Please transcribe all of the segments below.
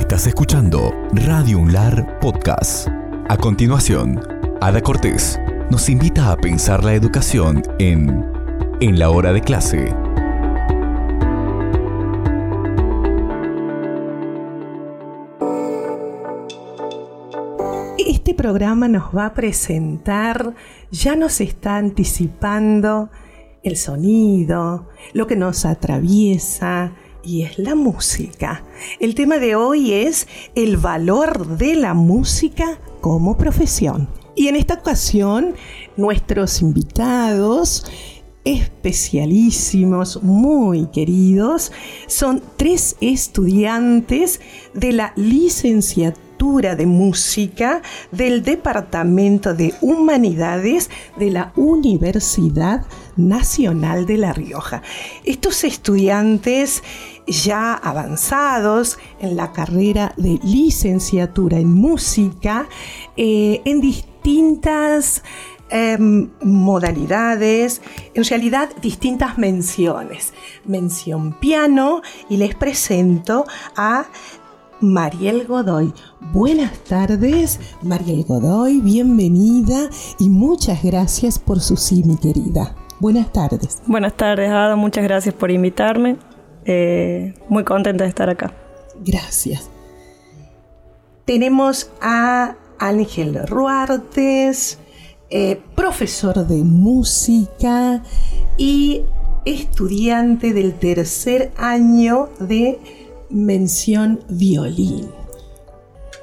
Estás escuchando Radio Unlar Podcast. A continuación, Ada Cortés nos invita a pensar la educación en En la hora de clase. Este programa nos va a presentar, ya nos está anticipando el sonido, lo que nos atraviesa, y es la música. El tema de hoy es el valor de la música como profesión. Y en esta ocasión, nuestros invitados especialísimos, muy queridos, son tres estudiantes de la licenciatura de música del Departamento de Humanidades de la Universidad Nacional de La Rioja. Estos estudiantes ya avanzados en la carrera de licenciatura en música, eh, en distintas em, modalidades, en realidad distintas menciones. Mención piano y les presento a Mariel Godoy. Buenas tardes, Mariel Godoy, bienvenida y muchas gracias por su sí, mi querida. Buenas tardes. Buenas tardes, Ada, muchas gracias por invitarme. Eh, muy contenta de estar acá. Gracias. Tenemos a Ángel Ruartes, eh, profesor de música y estudiante del tercer año de mención violín.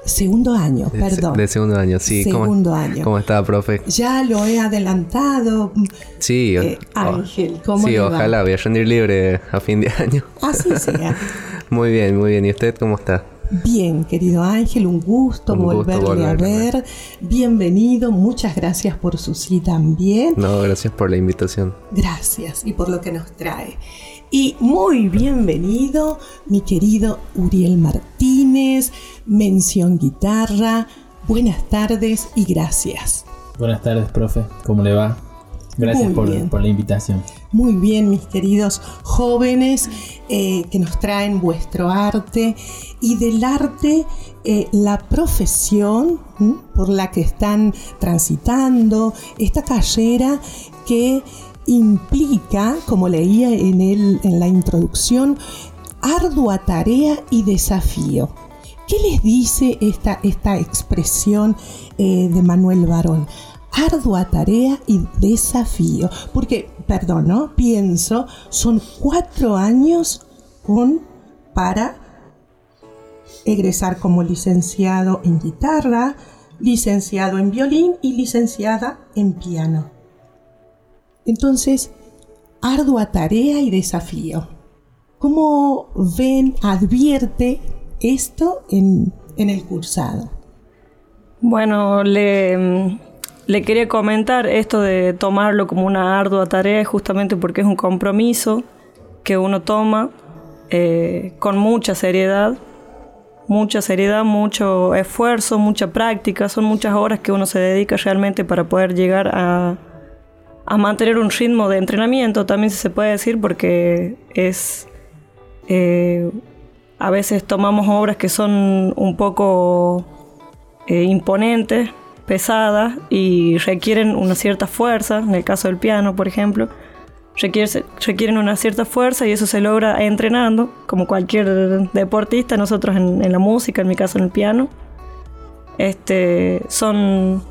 Segundo año, perdón. De segundo año, sí. Segundo año. ¿Cómo está, profe? Ya lo he adelantado. Sí, eh, Ángel, ¿cómo Sí, le va? ojalá voy a rendir libre a fin de año. Así sea. muy bien, muy bien. ¿Y usted cómo está? Bien, querido Ángel, un gusto, Un gusto volverle volverle a ver. Bienvenido, muchas gracias por su sí también. No, gracias por la invitación. Gracias y por lo que nos trae. Y muy bienvenido, mi querido Uriel Martínez, mención guitarra. Buenas tardes y gracias. Buenas tardes, profe. ¿Cómo le va? Gracias por, la invitación. Muy bien, mis queridos jóvenes eh, que nos traen vuestro arte y del arte eh, la profesión ¿m? por la que están transitando, esta carrera que implica, como leía en, el, en la introducción, ardua tarea y desafío. ¿Qué les dice esta, esta expresión eh, de Manuel Barón? Ardua tarea y desafío. Porque, perdón, ¿no? Pienso, son cuatro años con, para egresar como licenciado en guitarra, licenciado en violín y licenciada en piano. Entonces, ardua tarea y desafío. ¿Cómo ven, advierte esto en, el cursado? Bueno, le, le quería comentar esto de tomarlo como una ardua tarea, justamente porque es un compromiso que uno toma eh, con mucha seriedad, mucha seriedad, mucho esfuerzo, mucha práctica, son muchas horas que uno se dedica realmente para poder llegar a, a mantener un ritmo de entrenamiento, también se puede decir, porque es... eh, a veces tomamos obras que son un poco eh, imponentes, pesadas y requieren una cierta fuerza, en el caso del piano, por ejemplo, requiere- requieren una cierta fuerza y eso se logra entrenando, como cualquier deportista, nosotros en, en la música, en mi caso en el piano. Este, son,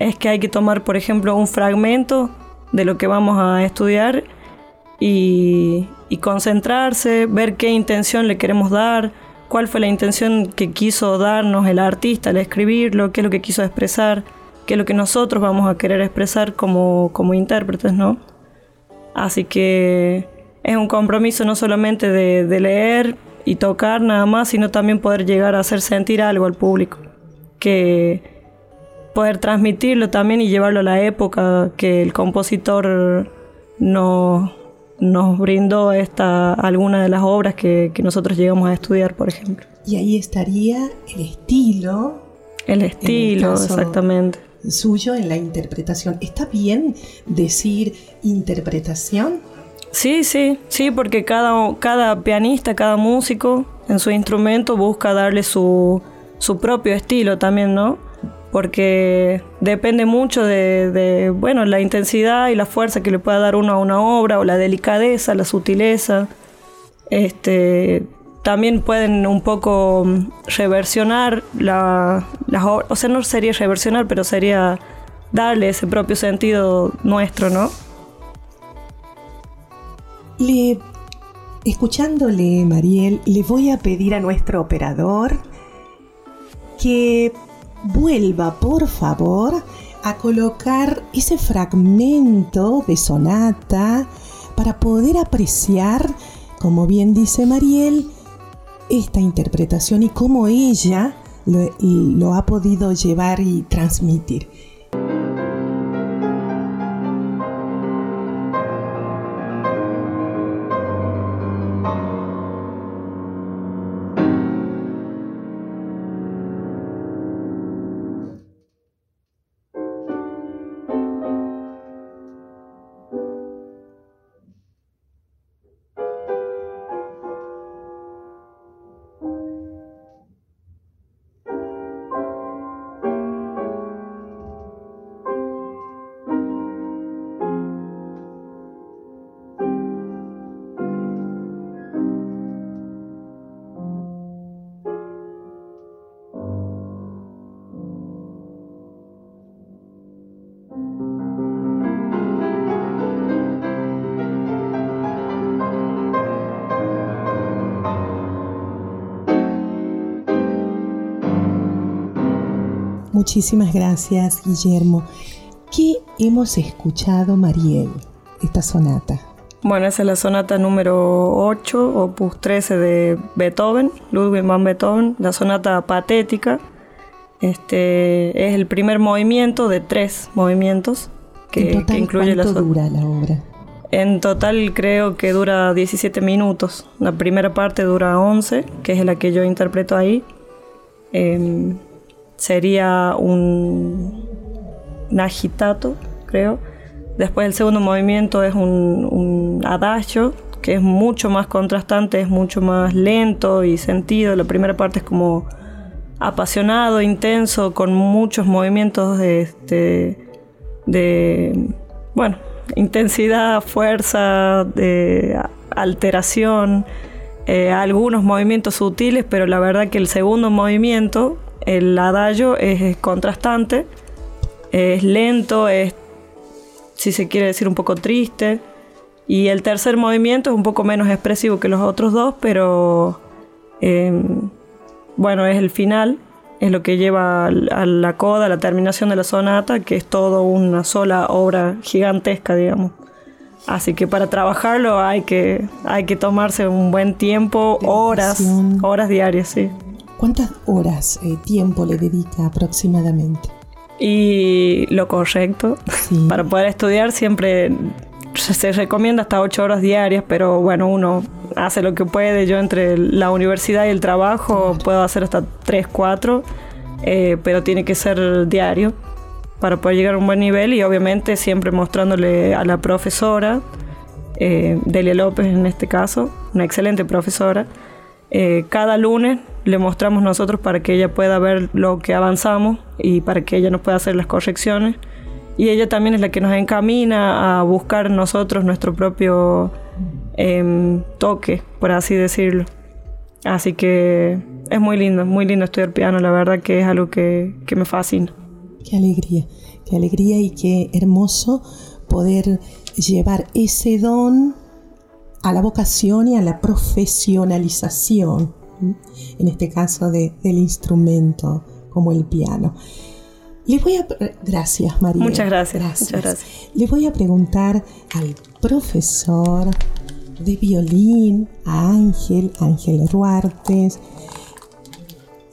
es que hay que tomar, por ejemplo, un fragmento de lo que vamos a estudiar y, concentrarse, ver qué intención le queremos dar, cuál fue la intención que quiso darnos el artista al escribirlo, qué es lo que quiso expresar, qué es lo que nosotros vamos a querer expresar como, como intérpretes, ¿no? Así que es un compromiso no solamente de, de leer y tocar nada más, sino también poder llegar a hacer sentir algo al público, que poder transmitirlo también y llevarlo a la época que el compositor nos, nos brindó esta, alguna de las obras que, que nosotros llegamos a estudiar, por ejemplo. Y ahí estaría el estilo El estilo, exactamente. suyo en la interpretación. ¿Está bien decir interpretación? Sí, sí, sí, porque cada, cada pianista, cada músico en su instrumento busca darle su, su propio estilo también, ¿no? Porque depende mucho de, bueno, la intensidad y la fuerza que le pueda dar uno a una obra, o la delicadeza, la sutileza. Este, también pueden un poco reversionar la, las obras, o sea, no sería reversionar, pero sería darle ese propio sentido nuestro, ¿no? Le, escuchándole, Mariel, le voy a pedir a nuestro operador que vuelva, por favor, a colocar ese fragmento de sonata para poder apreciar, como bien dice Mariel, esta interpretación y cómo ella lo, ha podido llevar y transmitir. Muchísimas gracias, Guillermo. ¿Qué hemos escuchado, Mariel, esta sonata? Bueno, esa es la sonata número 8, opus 13 de Beethoven, Ludwig van Beethoven, la sonata patética. Este es el primer movimiento de tres movimientos que, total, que incluye la ¿Cuánto dura la obra? En total creo que dura 17 minutos. La primera parte dura 11, que es la que yo interpreto ahí. Eh, sería un, agitato, creo. Después el segundo movimiento es un, un, adagio, que es mucho más contrastante, es mucho más lento y sentido. La primera parte es como apasionado, intenso, con muchos movimientos de, este, de bueno, intensidad, fuerza, de alteración, eh, algunos movimientos sutiles, pero la verdad que el segundo movimiento el adagio es, contrastante, es lento, es, si se quiere decir, un poco triste. Y el tercer movimiento es un poco menos expresivo que los otros dos, pero eh, bueno, es el final, es lo que lleva a la coda, a la terminación de la sonata, que es todo una sola obra gigantesca, digamos. Así que para trabajarlo hay que, hay que tomarse un buen tiempo, horas, horas diarias, sí. ¿Cuántas horas, eh, tiempo le dedica aproximadamente? Y lo correcto. Sí. Para poder estudiar siempre se recomienda hasta 8 horas diarias, pero bueno, uno hace lo que puede. Yo entre la universidad y el trabajo puedo hacer hasta 3, 4, eh, pero tiene que ser diario para poder llegar a un buen nivel y obviamente siempre mostrándole a la profesora, eh, Delia López en este caso, una excelente profesora, eh, cada lunes le mostramos nosotros para que ella pueda ver lo que avanzamos y para que ella nos pueda hacer las correcciones. Y ella también es la que nos encamina a buscar nosotros nuestro propio eh, toque, por así decirlo. Así que es muy lindo, muy lindo estudiar piano, la verdad que es algo que, que me fascina. Qué alegría, qué alegría y qué hermoso poder llevar ese don a la vocación y a la profesionalización, en este caso de, del instrumento como el piano. Le voy a gracias María. Muchas gracias, gracias. Muchas gracias. Le voy a preguntar al profesor de violín, a Ángel, Ángel Ruartes,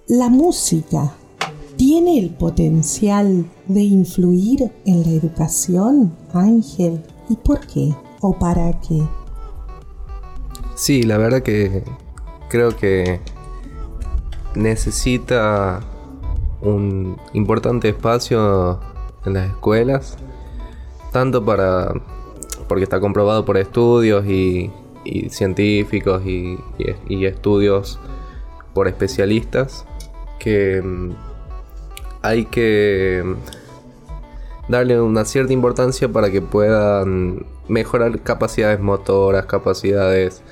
la música tiene el potencial de influir en la educación, Ángel, ¿y por qué o para qué? Sí, la verdad que creo que necesita un importante espacio en las escuelas, tanto para, porque está comprobado por estudios y, científicos y, y, estudios por especialistas que mm, hay que darle una cierta importancia para que puedan mejorar capacidades motoras, capacidades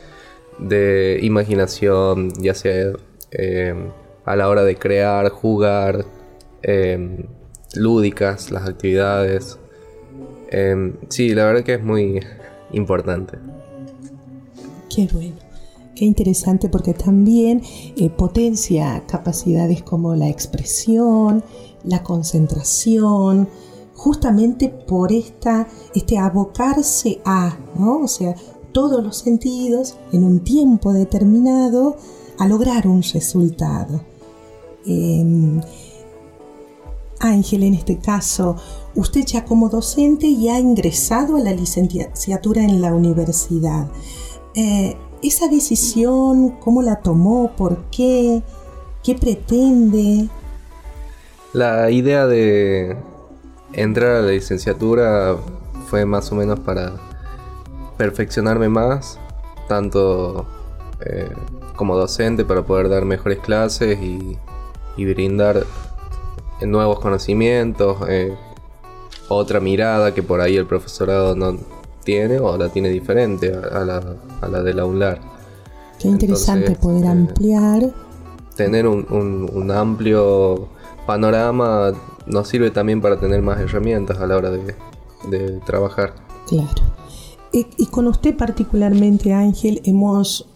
de imaginación, ya sea eh, a la hora de crear, jugar, eh, lúdicas, las actividades. Eh, sí, la verdad que es muy importante. Qué bueno. Qué interesante porque también potencia capacidades como la expresión, la concentración, justamente por esta, este abocarse a, ¿no? O sea, todos los sentidos en un tiempo determinado a lograr un resultado. Em, Ángel, en este caso, usted ya como docente ya ha ingresado a la licenciatura en la universidad. Eh, ¿Esa decisión cómo la tomó? ¿Por qué? ¿Qué pretende? La idea de entrar a la licenciatura fue más o menos para perfeccionarme más, tanto eh, como docente para poder dar mejores clases y, brindar nuevos conocimientos, eh, otra mirada que por ahí el profesorado no tiene o la tiene diferente a, la, a la de la UNLAR. Qué interesante poder eh, ampliar. Tener un, un amplio panorama nos sirve también para tener más herramientas a la hora de, trabajar. Claro. Y, con usted particularmente, Ángel, hemos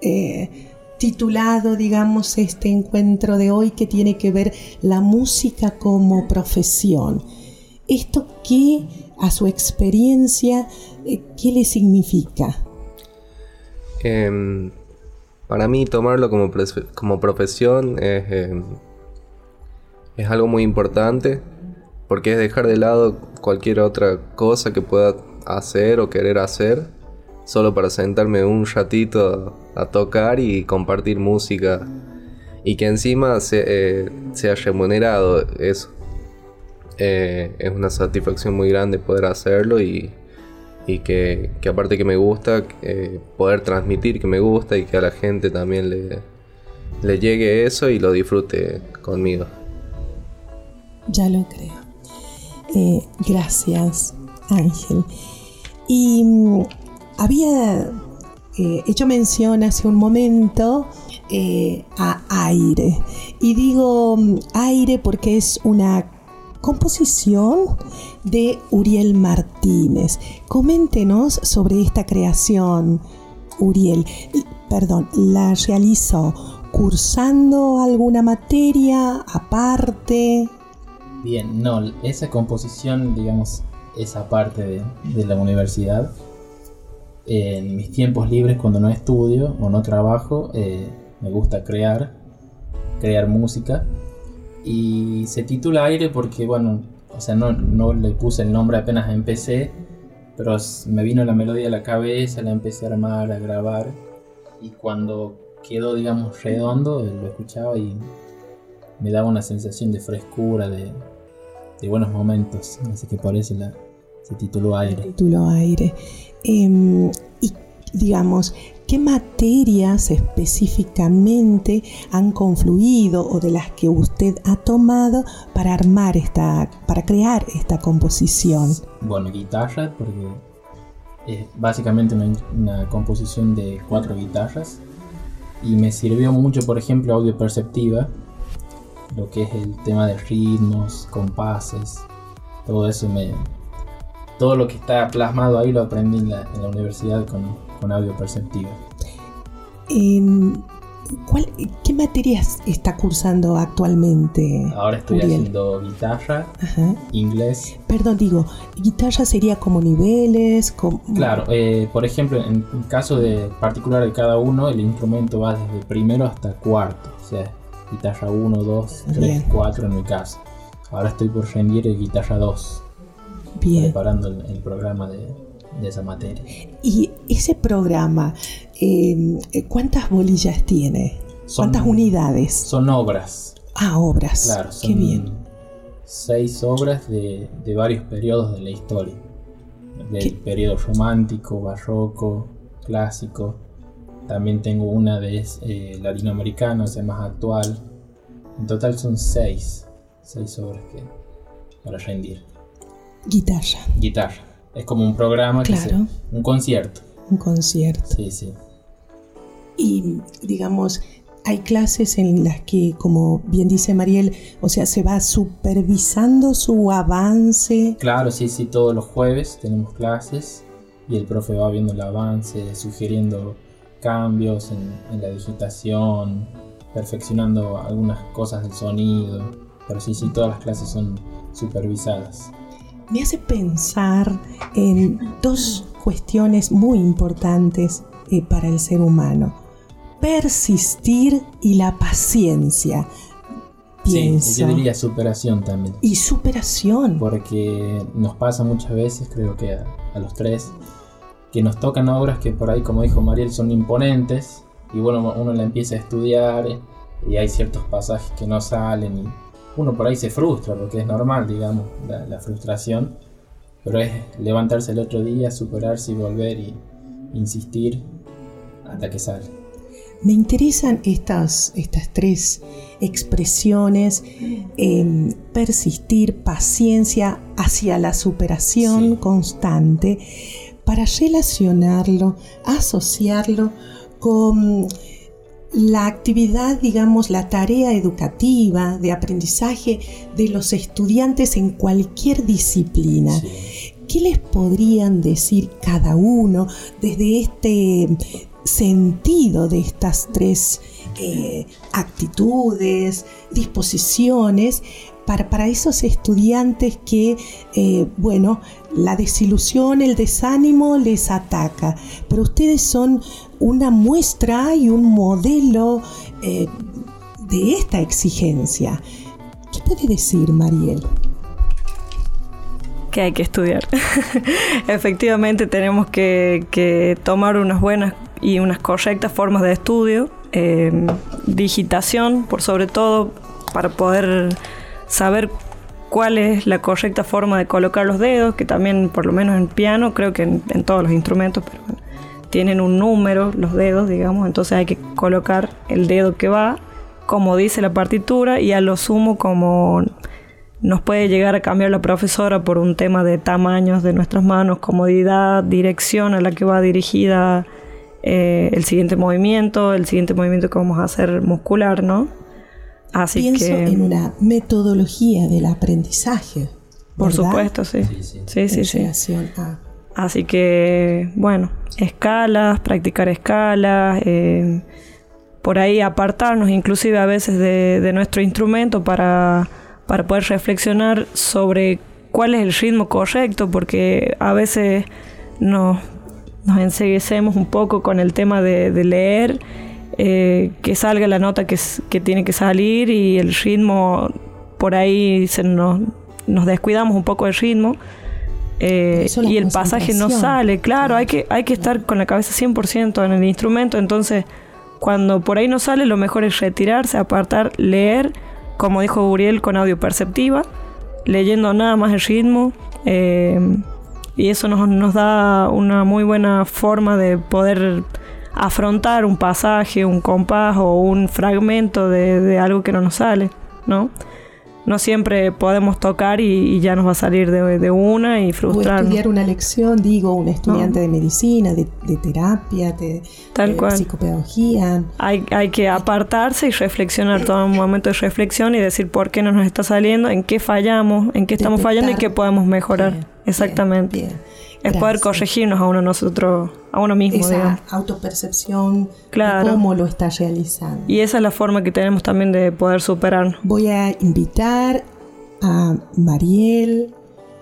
eh, titulado, digamos, este encuentro de hoy que tiene que ver la música como profesión. ¿Esto qué, a su experiencia, eh, qué le significa? Em, para mí tomarlo como, como profesión es em, es algo muy importante porque es dejar de lado cualquier otra cosa que pueda hacer o querer hacer solo para sentarme un ratito a, tocar y compartir música y que encima se, eh, sea remunerado eso eh, es una satisfacción muy grande poder hacerlo y, que, aparte que me gusta eh, poder transmitir que me gusta y que a la gente también le, le llegue eso y lo disfrute conmigo ya lo creo. Eh, gracias, Ángel. Y mm, había eh, hecho mención hace un momento eh, a aire. Y digo mm, aire porque es una composición de Uriel Martínez. Coméntenos sobre esta creación, Uriel. Perdón, ¿la realizó cursando alguna materia aparte? Bien, no, esa composición, digamos, esa parte de, la universidad, en mis tiempos libres cuando no estudio o no trabajo, eh, me gusta crear, crear música. Y se titula Aire porque, bueno, o sea, no, no le puse el nombre apenas empecé, pero me vino la melodía a la cabeza, la empecé a armar, a grabar. Y cuando quedó, digamos, redondo, lo escuchaba y me daba una sensación de frescura, de, buenos momentos. Así que por eso la, se tituló Aire. Tituló Aire. Em, y digamos, ¿qué materias específicamente han confluido o de las que usted ha tomado para armar esta, para crear esta composición? Bueno, guitarra, porque es básicamente una, una composición de cuatro guitarras y me sirvió mucho, por ejemplo, audio perceptiva lo que es el tema de ritmos, compases, todo eso me... Todo lo que está plasmado ahí lo aprendí en la, universidad con, audio perceptivo. ¿Qué materias está cursando actualmente? Ahora estoy haciendo guitarra, inglés. Perdón, digo, guitarra sería como niveles. Claro, eh, por ejemplo, en caso de particular de cada uno, el instrumento va desde primero hasta cuarto. O sea, guitarra 1, 2, 3, 4 en mi caso. Ahora estoy por rendir el guitarra 2. Bien. Preparando el, programa de, esa materia. ¿Y ese programa, em, ¿cuántas bolillas tiene? ¿Cuántas unidades? Son obras. Ah, obras. Claro, son Qué bien. seis obras de, varios periodos de la historia. Del periodo romántico, barroco, clásico, También tengo una de eh, latinoamericano, o más actual. En total son seis, seis obras que para rendir. Guitarra. Guitarra. Es como un programa que Claro. un concierto. Un concierto. Sí, sí. Y digamos, hay clases en las que, como bien dice Mariel, o sea, se va supervisando su avance. Claro, sí, sí, todos los jueves tenemos clases y el profe va viendo el avance, sugiriendo cambios en, en la digitación, perfeccionando algunas cosas del sonido. Pero sí, sí, todas las clases son supervisadas. Me hace pensar en dos cuestiones muy importantes eh, para el ser humano. Persistir y la paciencia. Pienso. Sí, yo diría superación también. Y superación. Porque nos pasa muchas veces, creo que a, a los tres, que nos tocan obras que por ahí, como dijo Mariel, son imponentes. Y bueno, uno la empieza a estudiar y hay ciertos pasajes que no salen y uno por ahí se frustra, porque es normal, digamos, la, la frustración. Pero es levantarse el otro día, superarse y volver y insistir hasta que sale. Me interesan estas, estas tres expresiones, eh, persistir, paciencia hacia la superación Sí. constante, para relacionarlo, asociarlo con la actividad, digamos, la tarea educativa de aprendizaje de los estudiantes en cualquier disciplina. Sí. ¿Qué les podrían decir cada uno desde este sentido de estas tres eh, actitudes, disposiciones, para, esos estudiantes que, eh, bueno, la desilusión, el desánimo les ataca, pero ustedes son una muestra y un modelo eh, de esta exigencia. ¿Qué puede decir Mariel? que hay que estudiar. Efectivamente tenemos que, que tomar unas buenas y unas correctas formas de estudio, eh, digitación por sobre todo, para poder saber cuál es la correcta forma de colocar los dedos, que también por lo menos en piano, creo que en, todos los instrumentos, pero bueno, tienen un número los dedos, digamos, entonces hay que colocar el dedo que va, como dice la partitura, y a lo sumo como nos puede llegar a cambiar la profesora por un tema de tamaños de nuestras manos, comodidad, dirección a la que va dirigida eh, el siguiente movimiento, el siguiente movimiento que vamos a hacer muscular, ¿no? Así Pienso que, en una metodología del aprendizaje. por ¿verdad? supuesto, sí. Sí, sí. Sí, sí, sí. relación a- Así que, bueno, escalas, practicar escalas, eh, por ahí apartarnos inclusive a veces de, de nuestro instrumento para, para poder reflexionar sobre cuál es el ritmo correcto, porque a veces nos, nos enseguecemos un poco con el tema de, de leer, eh, que salga la nota que, tiene que salir y el ritmo, por ahí se nos, nos descuidamos un poco del ritmo. eh, y el pasaje no sale, claro, hay que, hay que estar con la cabeza 100% en el instrumento, entonces cuando por ahí no sale lo mejor es retirarse, apartar, leer, como dijo Uriel, con audio perceptiva, leyendo nada más el ritmo, eh, y eso nos, nos da una muy buena forma de poder afrontar un pasaje, un compás o un fragmento de, de algo que no nos sale, ¿no? No siempre podemos tocar y, y ya nos va a salir de, de una y O frustrarnos. estudiar una lección, digo, un estudiante de medicina, de, de terapia, de, Tal cual. psicopedagogía. Hay, hay que apartarse y reflexionar, todo un momento de reflexión y decir por qué no nos está saliendo, en qué fallamos, en qué estamos fallando y Detectar. qué podemos mejorar. Bien, Exactamente. bien, bien. Es poder corregirnos a uno nosotros, a uno mismo, Esa digamos. autopercepción Claro. de cómo lo está realizando. Y esa es la forma que tenemos también de poder superarnos. Voy a invitar a Mariel,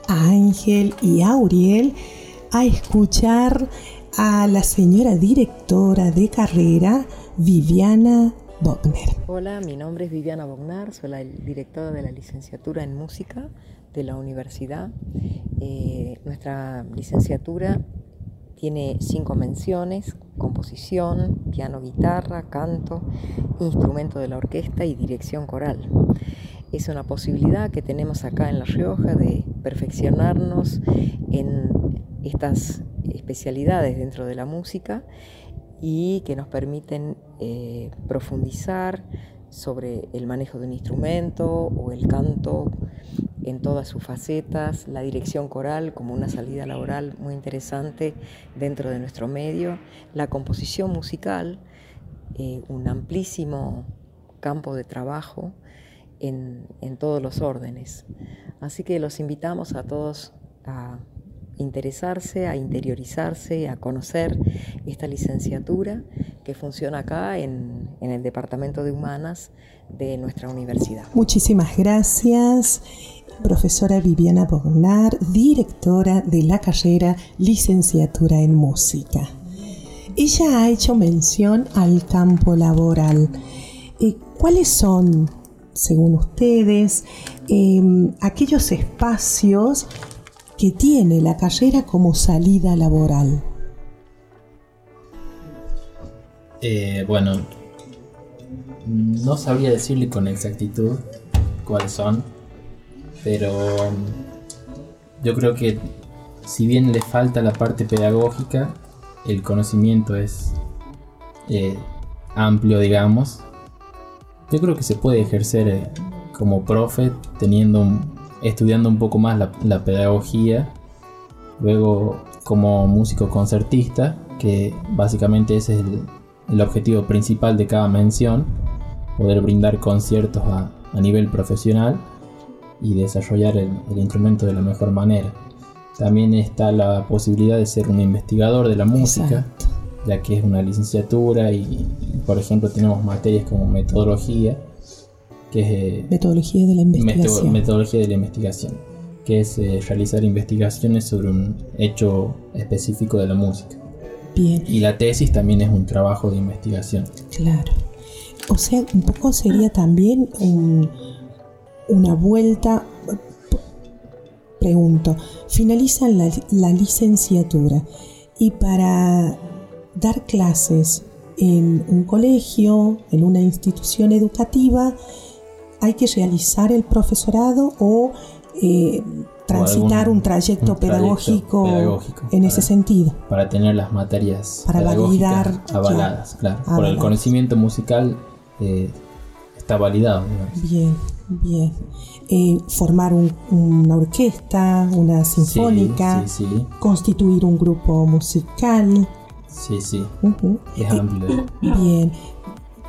a Ángel y a Uriel a escuchar a la señora directora de carrera, Viviana Bogner. Hola, mi nombre es Viviana Bognar, soy la directora de la licenciatura en música de la universidad. Eh, nuestra licenciatura tiene cinco menciones, composición, piano, guitarra, canto, instrumento de la orquesta y dirección coral. Es una posibilidad que tenemos acá en La Rioja de perfeccionarnos en estas especialidades dentro de la música y que nos permiten eh, profundizar sobre el manejo de un instrumento o el canto en todas sus facetas, la dirección coral como una salida laboral muy interesante dentro de nuestro medio, la composición musical, eh, un amplísimo campo de trabajo en, en todos los órdenes. Así que los invitamos a todos a interesarse, a interiorizarse, a conocer esta licenciatura que funciona acá en, en, el Departamento de Humanas de nuestra universidad. Muchísimas gracias, profesora Viviana Bognar, directora de la carrera Licenciatura en Música. Ella ha hecho mención al campo laboral. Eh, ¿Cuáles son, según ustedes, eh, aquellos espacios que tiene la carrera como salida laboral? Eh, bueno, no sabría decirle con exactitud cuáles son, pero um, yo creo que si bien le falta la parte pedagógica, el conocimiento es eh, amplio, digamos. Yo creo que se puede ejercer eh, como profe teniendo estudiando un poco más la, pedagogía, luego como músico concertista, que básicamente ese es el, objetivo principal de cada mención, poder brindar conciertos a, nivel profesional y desarrollar el, instrumento de la mejor manera. También está la posibilidad de ser un investigador de la música, ya que es una licenciatura y, por ejemplo, tenemos materias como metodología, que es... Eh, metodología de la investigación. metodología de la investigación, que es eh, realizar investigaciones sobre un hecho específico de la música. Bien. Y la tesis también es un trabajo de investigación. Claro. O sea, un poco sería también una vuelta. Pregunto, finalizan la, la licenciatura y para dar clases en un colegio, en una institución educativa, hay que realizar el profesorado o eh, transitar un, trayecto pedagógico, en ese sentido. Para tener las materias para validar avaladas, claro. Por el conocimiento musical eh, está validado. Bien, bien. Eh, formar una orquesta, una sinfónica, constituir un grupo musical. Sí, sí. Es amplio. Bien.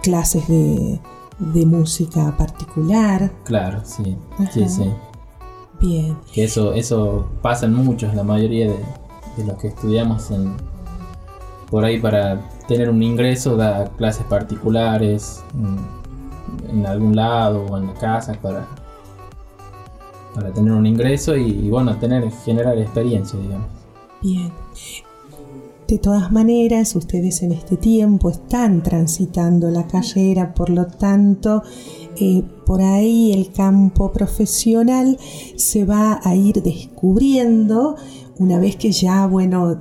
Clases de de música particular. Claro, sí. Sí, sí. Bien. Que eso, eso pasa en muchos, la mayoría de, los que estudiamos en, por ahí para tener un ingreso da clases particulares en, algún lado o en la casa para, para tener un ingreso y, y bueno, tener, generar experiencia, digamos. Bien. De todas maneras, ustedes en este tiempo están transitando la carrera, por lo tanto, eh, por ahí el campo profesional se va a ir descubriendo una vez que ya, bueno,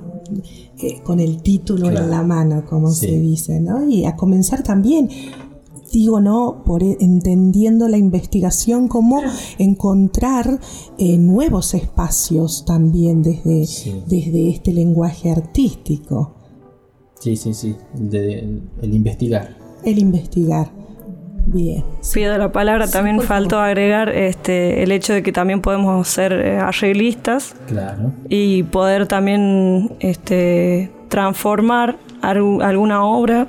eh, con el título en la mano, como se dice, ¿no? Y a comenzar también digo, ¿no? Por e, entendiendo la investigación, cómo encontrar eh, nuevos espacios también desde, desde este lenguaje artístico. Sí, sí, sí, el, investigar. El investigar. Bien. Pido la palabra, también faltó agregar este, el hecho de que también podemos ser eh, arreglistas claro. y poder también este, transformar alguna obra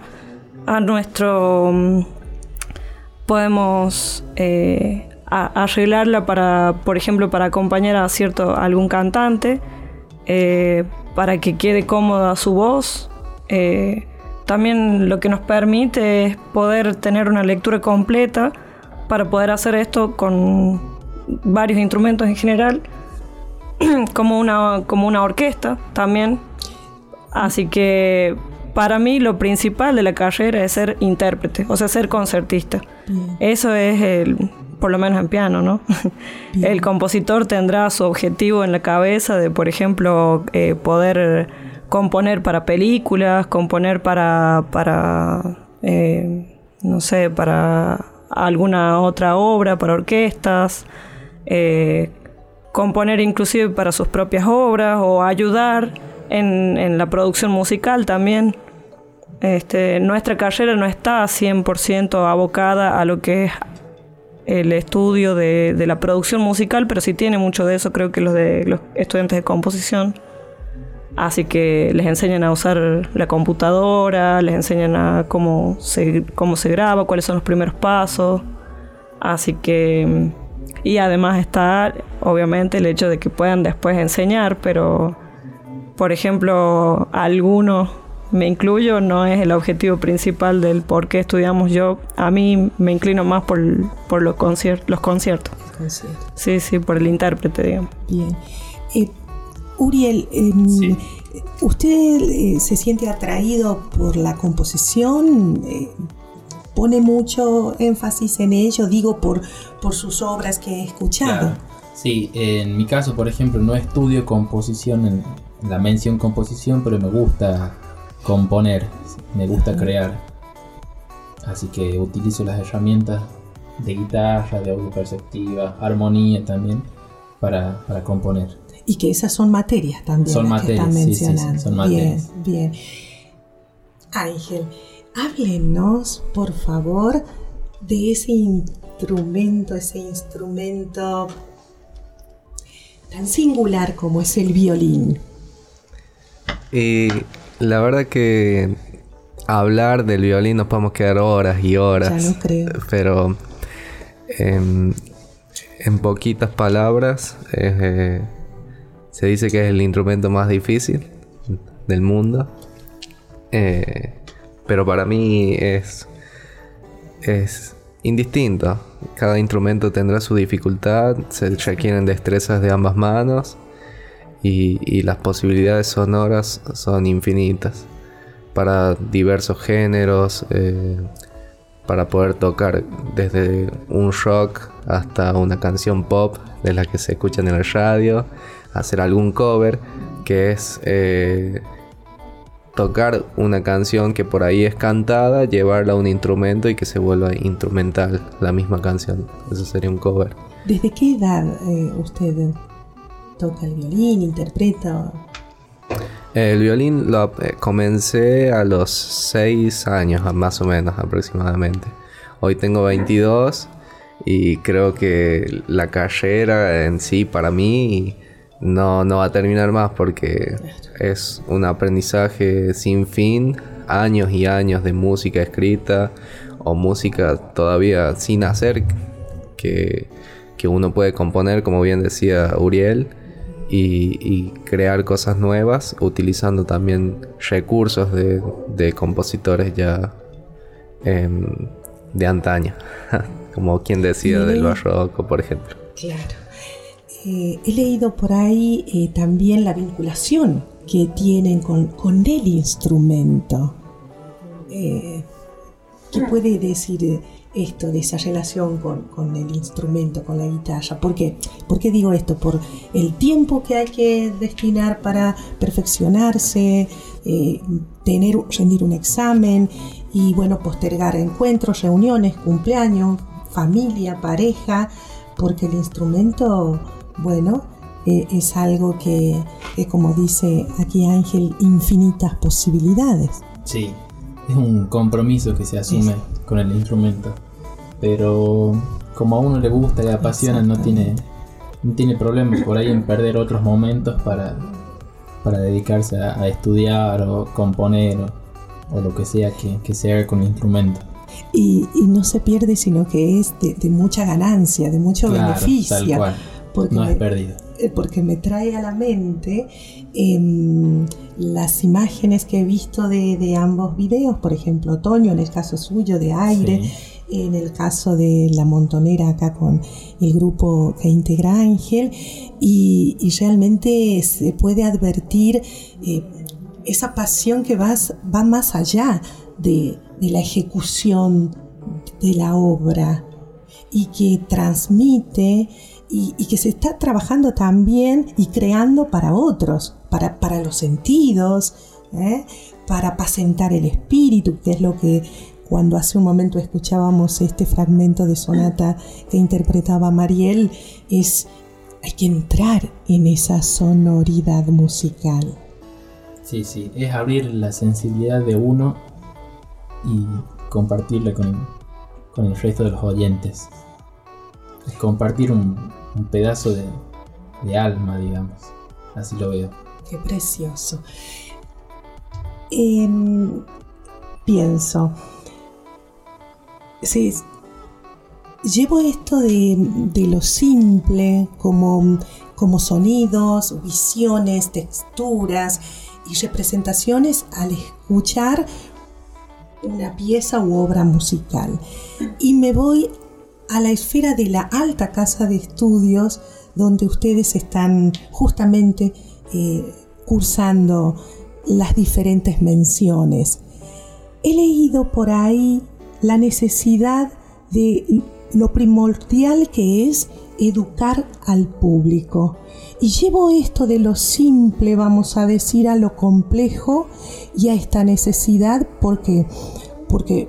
a nuestro mm, podemos eh, arreglarla para, por ejemplo, para acompañar a cierto algún cantante, eh, para que quede cómoda su voz. Eh, también lo que nos permite es poder tener una lectura completa para poder hacer esto con varios instrumentos en general, como una, como una orquesta también. Así que para mí lo principal de la carrera es ser intérprete, o sea, ser concertista. Eso es el, por lo menos en piano, ¿no? El compositor tendrá su objetivo en la cabeza de, por ejemplo, eh, poder componer para películas, componer para, para eh, no sé, para alguna otra obra, para orquestas, eh, componer inclusive para sus propias obras o ayudar en, en la producción musical también. Este, nuestra carrera no está 100% abocada a lo que es el estudio de, de, la producción musical, pero sí tiene mucho de eso, creo que los de los estudiantes de composición. Así que les enseñan a usar la computadora, les enseñan a cómo se, cómo se graba, cuáles son los primeros pasos. Así que... Y además está, obviamente, el hecho de que puedan después enseñar, pero, por ejemplo, algunos, me incluyo, no es el objetivo principal del por qué estudiamos yo. A mí me inclino más por, por los, concier los conciertos. Concierto. Sí, sí, por el intérprete, digamos. Bien. Eh, Uriel, eh, Sí. ¿usted eh, se siente atraído por la composición? Eh, ¿Pone mucho énfasis en ello? Digo, por, por sus obras que he escuchado. Claro. Sí, en mi caso, por ejemplo, no estudio composición en la mención composición, pero me gusta componer, me gusta crear. Así que utilizo las herramientas de guitarra, de audio perceptiva, armonía también, para, para componer. Y que esas son materias también. Son las que materias, están sí, sí, sí, mencionando. son materias. Bien, bien. Ángel, háblenos, por favor, de ese instrumento, ese instrumento tan singular como es el violín. Y la verdad que hablar del violín nos podemos quedar horas y horas. Ya lo creo. Pero em, en poquitas palabras eh, se dice que es el instrumento más difícil del mundo. Eh, pero para mí es, es indistinto. Cada instrumento tendrá su dificultad, se requieren destrezas de ambas manos y, las posibilidades sonoras son infinitas para diversos géneros, eh, para poder tocar desde un rock hasta una canción pop de las que se escuchan en el radio, hacer algún cover que es eh, tocar una canción que por ahí es cantada, llevarla a un instrumento y que se vuelva instrumental la misma canción. Eso sería un cover. ¿Desde qué edad eh, usted toca el violín, interpreta? El violín lo eh, comencé a los 6 años, más o menos aproximadamente. Hoy tengo 22 y creo que la carrera en sí para mí no, no va a terminar más porque es un aprendizaje sin fin, años y años de música escrita o música todavía sin hacer que, que uno puede componer, como bien decía Uriel, y, y crear cosas nuevas utilizando también recursos de, de compositores ya em, de antaño, como quien decía del Sí. barroco, por ejemplo. Claro. Eh, he leído por ahí eh, también la vinculación que tienen con, con el instrumento. Eh, ¿Qué puede decir esto de esa relación con, con el instrumento, con la guitarra? ¿Por qué? ¿Por qué digo esto? Por el tiempo que hay que destinar para perfeccionarse, eh, tener, rendir un examen y bueno, postergar encuentros, reuniones, cumpleaños, familia, pareja, porque el instrumento, bueno, eh, es algo que, que, como dice aquí Ángel, infinitas posibilidades. Sí, es un compromiso que se asume con el instrumento. Pero como a uno le gusta y le apasiona, no tiene, no tiene problema por ahí en perder otros momentos para, para dedicarse a, a estudiar o componer o, o lo que sea que, que se haga con el instrumento. Y, y no se pierde, sino que es de, de mucha ganancia, de mucho Claro, beneficio. tal cual. Porque No es perdido. Eh, porque me trae a la mente em, las imágenes que he visto de, de ambos videos, por ejemplo, Otoño, en el caso suyo, de Aire, Sí. en el caso de La Montonera, acá con el grupo que integra Ángel, y, y realmente se puede advertir eh, esa pasión que vas- va más allá de, de la ejecución de la obra y que transmite y, que se está trabajando también y creando para otros, para, para los sentidos, ¿eh? para apacentar el espíritu, que es lo que cuando hace un momento escuchábamos este fragmento de sonata que interpretaba Mariel, es hay que entrar en esa sonoridad musical. Sí, sí, es abrir la sensibilidad de uno y compartirla con, con el resto de los oyentes. Es compartir un, un pedazo de, de alma, digamos. Así lo veo. Qué precioso. Em, pienso, llevo esto de, de lo simple como, como sonidos, visiones, texturas y representaciones al escuchar una pieza u obra musical. Y me voy a la esfera de la alta casa de estudios donde ustedes están justamente eh, cursando las diferentes menciones. He leído por ahí la necesidad de lo primordial que es educar al público. Y llevo esto de lo simple, vamos a decir, a lo complejo y a esta necesidad porque, porque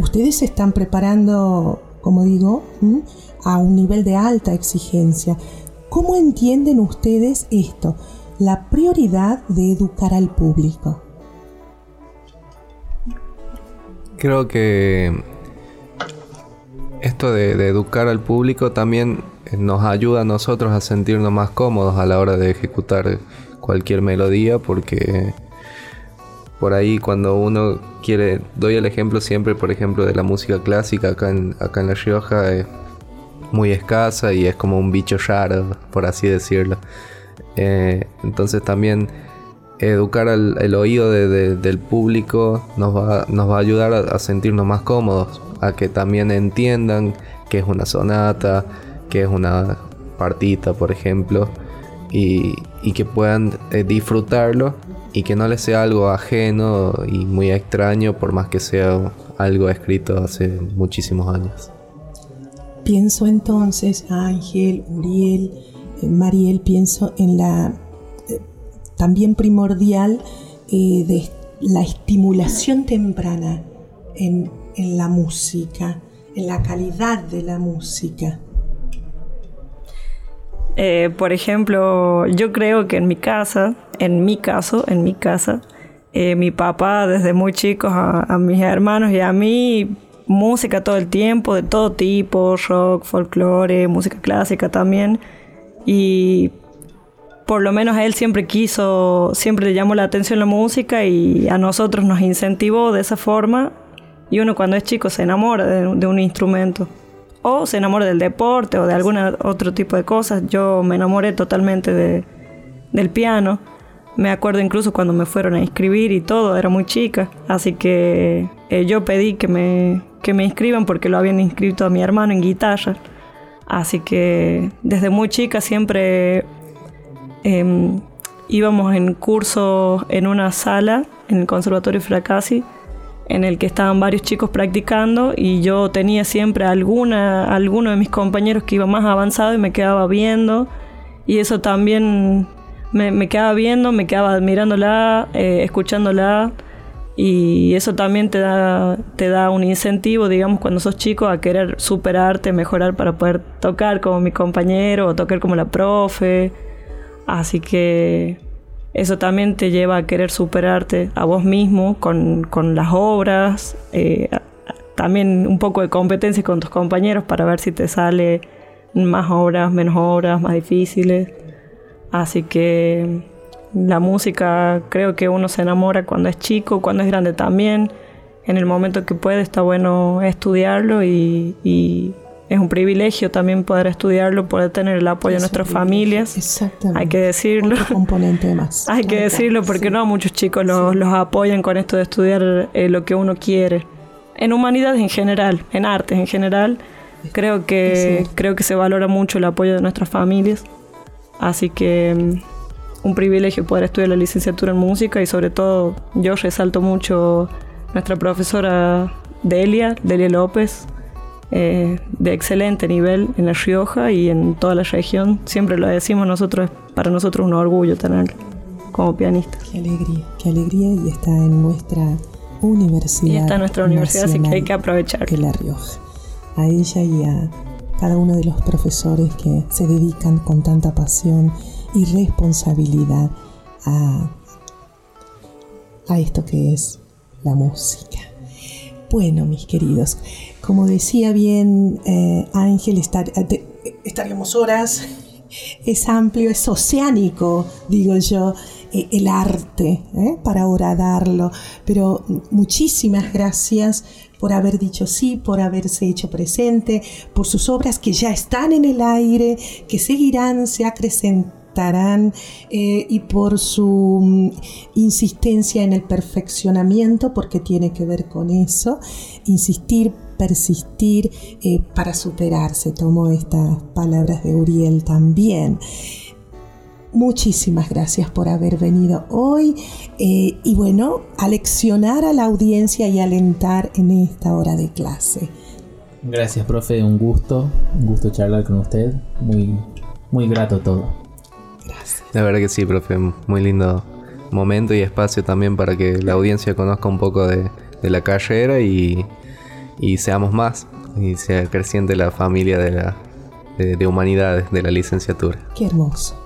ustedes se están preparando, como digo, a un nivel de alta exigencia. ¿Cómo entienden ustedes esto? La prioridad de educar al público. Creo que esto de, educar al público también nos ayuda a nosotros a sentirnos más cómodos a la hora de ejecutar cualquier melodía porque por ahí cuando uno quiere, doy el ejemplo siempre por ejemplo de la música clásica acá en, acá en La Rioja, es muy escasa y es como un bicho raro, por así decirlo. Eh, entonces también educar al, el oído del público nos va, nos va a ayudar a, sentirnos más cómodos, a que también entiendan que es una sonata, que es una partita, por ejemplo, y, que puedan eh, disfrutarlo y que no les sea algo ajeno y muy extraño, por más que sea algo escrito hace muchísimos años. Pienso entonces Ángel, Uriel, eh, Mariel, pienso en la eh, también primordial eh, de la estimulación temprana en, en la música, en la calidad de la música. Por ejemplo, yo creo que en mi casa, en mi caso, en mi casa, mi papá desde muy chicos a, mis hermanos y a mí música todo el tiempo, de todo tipo, rock, folclore, música clásica también. Y por lo menos a él siempre quiso, siempre le llamó la atención la música y a nosotros nos incentivó de esa forma. Y uno cuando es chico se enamora de, un instrumento. O se enamora del deporte o de algún otro tipo de cosas. Yo me enamoré totalmente de, del piano. Me acuerdo incluso cuando me fueron a inscribir y todo, era muy chica. Así que eh, yo pedí que me, que me inscriban porque lo habían inscrito a mi hermano en guitarra. Así que desde muy chica siempre em, íbamos en curso en una sala en el Conservatorio Fracassi en el que estaban varios chicos practicando y yo tenía siempre alguna, alguno de mis compañeros que iba más avanzado y me quedaba viendo y eso también me, quedaba viendo, me quedaba admirándola, eh, escuchándola y eso también te da, te da un incentivo, digamos, cuando sos chico a querer superarte, mejorar para poder tocar como mi compañero o tocar como la profe. Así que eso también te lleva a querer superarte a vos mismo con, las obras, eh, también un poco de competencia con tus compañeros para ver si te sale más obras, menos obras, más difíciles. Así que la música creo que uno se enamora cuando es chico, cuando es grande también. En el momento que puede está bueno estudiarlo y, es un privilegio también poder estudiarlo, poder tener el apoyo de nuestras familias. Exactamente. Hay que decirlo. componente más. Hay que decirlo porque no muchos chicos los, apoyan con esto de estudiar eh, lo que uno quiere. En humanidades en general, en artes en general, creo que, creo que se valora mucho el apoyo de nuestras familias. Así que mm, un privilegio poder estudiar la licenciatura en música y sobre todo yo resalto mucho nuestra profesora Delia, Delia López, eh, de excelente nivel en La Rioja y en toda la región. Siempre lo decimos nosotros, para nosotros un orgullo tenerla como pianista. Qué alegría, qué alegría y está en nuestra universidad. Y está en nuestra universidad, así que hay que aprovechar. De La Rioja. A ella y a cada uno de los profesores que se dedican con tanta pasión y responsabilidad a, a esto que es la música. Bueno, mis queridos, como decía bien eh, Ángel, eh, estaríamos horas, es amplio, es oceánico, digo yo, eh, el arte, para ahora darlo, pero muchísimas gracias por haber dicho sí, por haberse hecho presente, por sus obras que ya están en el aire, que seguirán, se acrecentarán eh, y por su mm, insistencia en el perfeccionamiento, porque tiene que ver con eso, insistir, persistir eh, para superarse. Tomo estas palabras de Uriel también. Muchísimas gracias por haber venido hoy eh, y bueno, a leccionar a la audiencia y alentar en esta hora de clase. Gracias, profe, un gusto, un gusto charlar con usted, muy, muy grato todo. Gracias. La verdad que sí, profe, muy lindo momento y espacio también para que la audiencia conozca un poco de, la carrera y, seamos más y sea creciente la familia de, la, de humanidades de la licenciatura. Qué hermoso.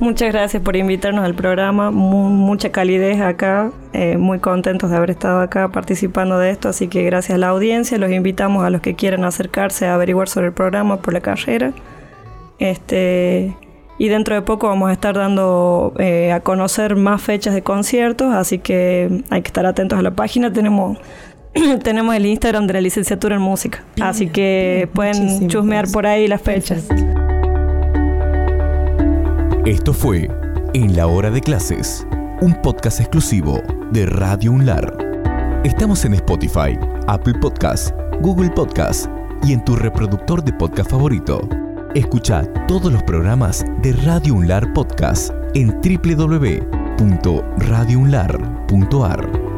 Muchas gracias por invitarnos al programa, mucha calidez acá, eh, muy contentos de haber estado acá participando de esto, así que gracias a la audiencia, los invitamos a los que quieran acercarse a averiguar sobre el programa por la carrera. Este, y dentro de poco vamos a estar dando eh, a conocer más fechas de conciertos, así que hay que estar atentos a la página. Tenemos tenemos el Instagram de la licenciatura en música, así que pueden chusmear por ahí las fechas. Esto fue En la hora de clases, un podcast exclusivo de Radio Unlar. Estamos en Spotify, Apple Podcasts, Google Podcasts y en tu reproductor de podcast favorito. Escucha todos los programas de Radio Unlar Podcast en www.radiounlar.ar.